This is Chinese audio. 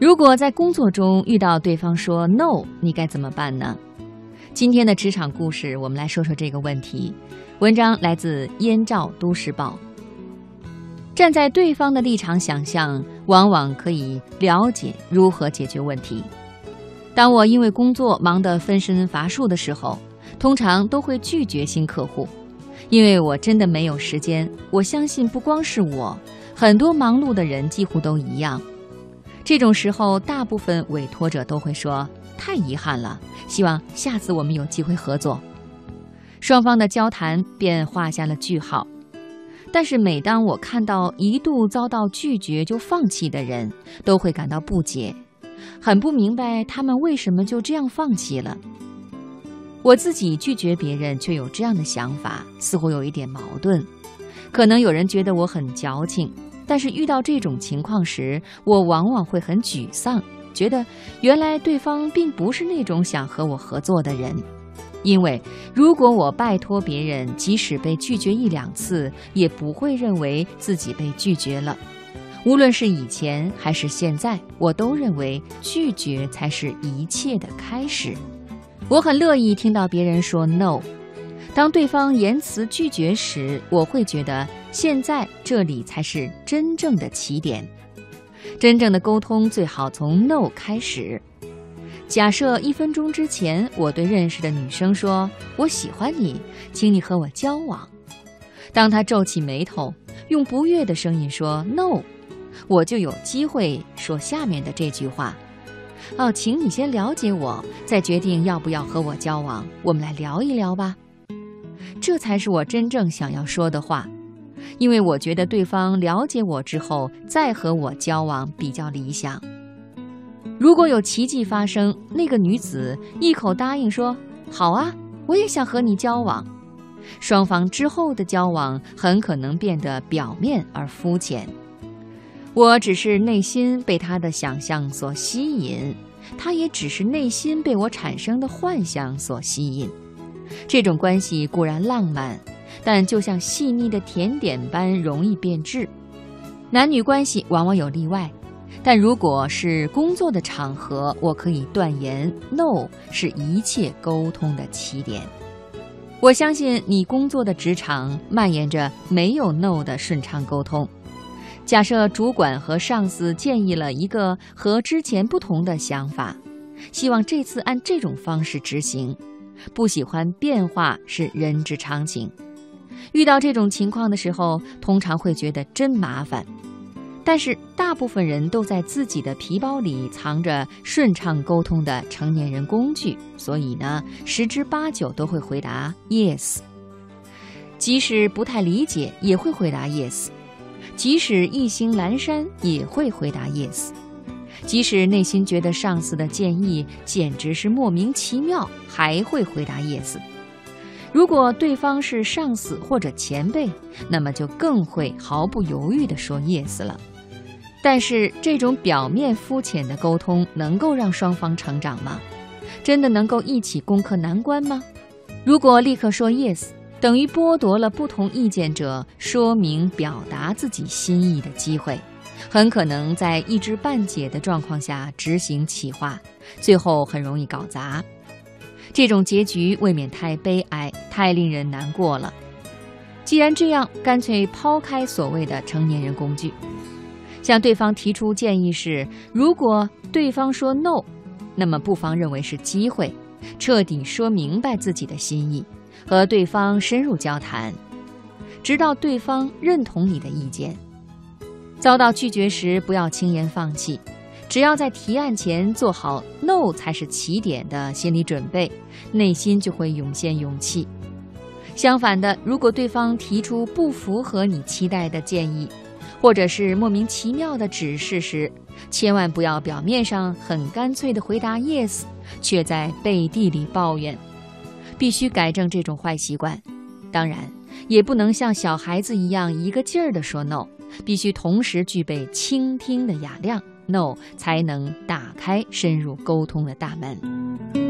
如果在工作中遇到对方说 “no”，你该怎么办呢？今天的职场故事，我们来说说这个问题。文章来自《燕赵都市报》。站在对方的立场想象，往往可以了解如何解决问题。当我因为工作忙得分身乏术的时候，通常都会拒绝新客户，因为我真的没有时间。我相信不光是我，很多忙碌的人几乎都一样。这种时候，大部分委托者都会说：“太遗憾了，希望下次我们有机会合作。”双方的交谈便画下了句号。但是每当我看到一度遭到拒绝就放弃的人，都会感到不解，很不明白他们为什么就这样放弃了。我自己拒绝别人却有这样的想法，似乎有一点矛盾。可能有人觉得我很矫情，但是遇到这种情况时，我往往会很沮丧，觉得原来对方并不是那种想和我合作的人。因为如果我拜托别人，即使被拒绝一两次，也不会认为自己被拒绝了。无论是以前还是现在，我都认为拒绝才是一切的开始。我很乐意听到别人说 “no”。当对方言辞拒绝时，我会觉得现在这里才是真正的起点。真正的沟通最好从 “no” 开始。假设一分钟之前，我对认识的女生说：“我喜欢你，请你和我交往。”当她皱起眉头，用不悦的声音说 “no”，我就有机会说下面的这句话：“哦，请你先了解我，再决定要不要和我交往。我们来聊一聊吧。”这才是我真正想要说的话，因为我觉得对方了解我之后再和我交往比较理想。如果有奇迹发生，那个女子一口答应说：“好啊，我也想和你交往。”双方之后的交往很可能变得表面而肤浅。我只是内心被他的想象所吸引，他也只是内心被我产生的幻想所吸引。这种关系固然浪漫，但就像细腻的甜点般容易变质。男女关系往往有例外。但如果是工作的场合，我可以断言，no 是一切沟通的起点。我相信你工作的职场蔓延着没有 no 的顺畅沟通。假设主管和上司建议了一个和之前不同的想法，希望这次按这种方式执行，不喜欢变化是人之常情。遇到这种情况的时候，通常会觉得真麻烦。但是大部分人都在自己的皮包里藏着顺畅沟通的成年人工具，所以呢，十之八九都会回答 yes。即使不太理解，也会回答 yes；即使意兴阑珊，也会回答 yes；即使内心觉得上司的建议简直是莫名其妙，还会回答 yes。如果对方是上司或者前辈，那么就更会毫不犹豫地说 yes 了。但是这种表面肤浅的沟通能够让双方成长吗？真的能够一起攻克难关吗？如果立刻说 yes，等于剥夺了不同意见者说明表达自己心意的机会，很可能在一知半解的状况下执行企划，最后很容易搞砸。这种结局未免太悲哀，太令人难过了。既然这样，干脆抛开所谓的成年人工具。向对方提出建议是：如果对方说 no，那么不妨认为是机会，彻底说明白自己的心意，和对方深入交谈，直到对方认同你的意见。遭到拒绝时，不要轻言放弃，只要在提案前做好 no 才是起点的心理准备，内心就会涌现勇气。相反的，如果对方提出不符合你期待的建议，或者是莫名其妙的指示时，千万不要表面上很干脆的回答 yes，却在背地里抱怨。必须改正这种坏习惯。当然，也不能像小孩子一样一个劲儿的说 no，必须同时具备倾听的雅量，no 才能打开深入沟通的大门。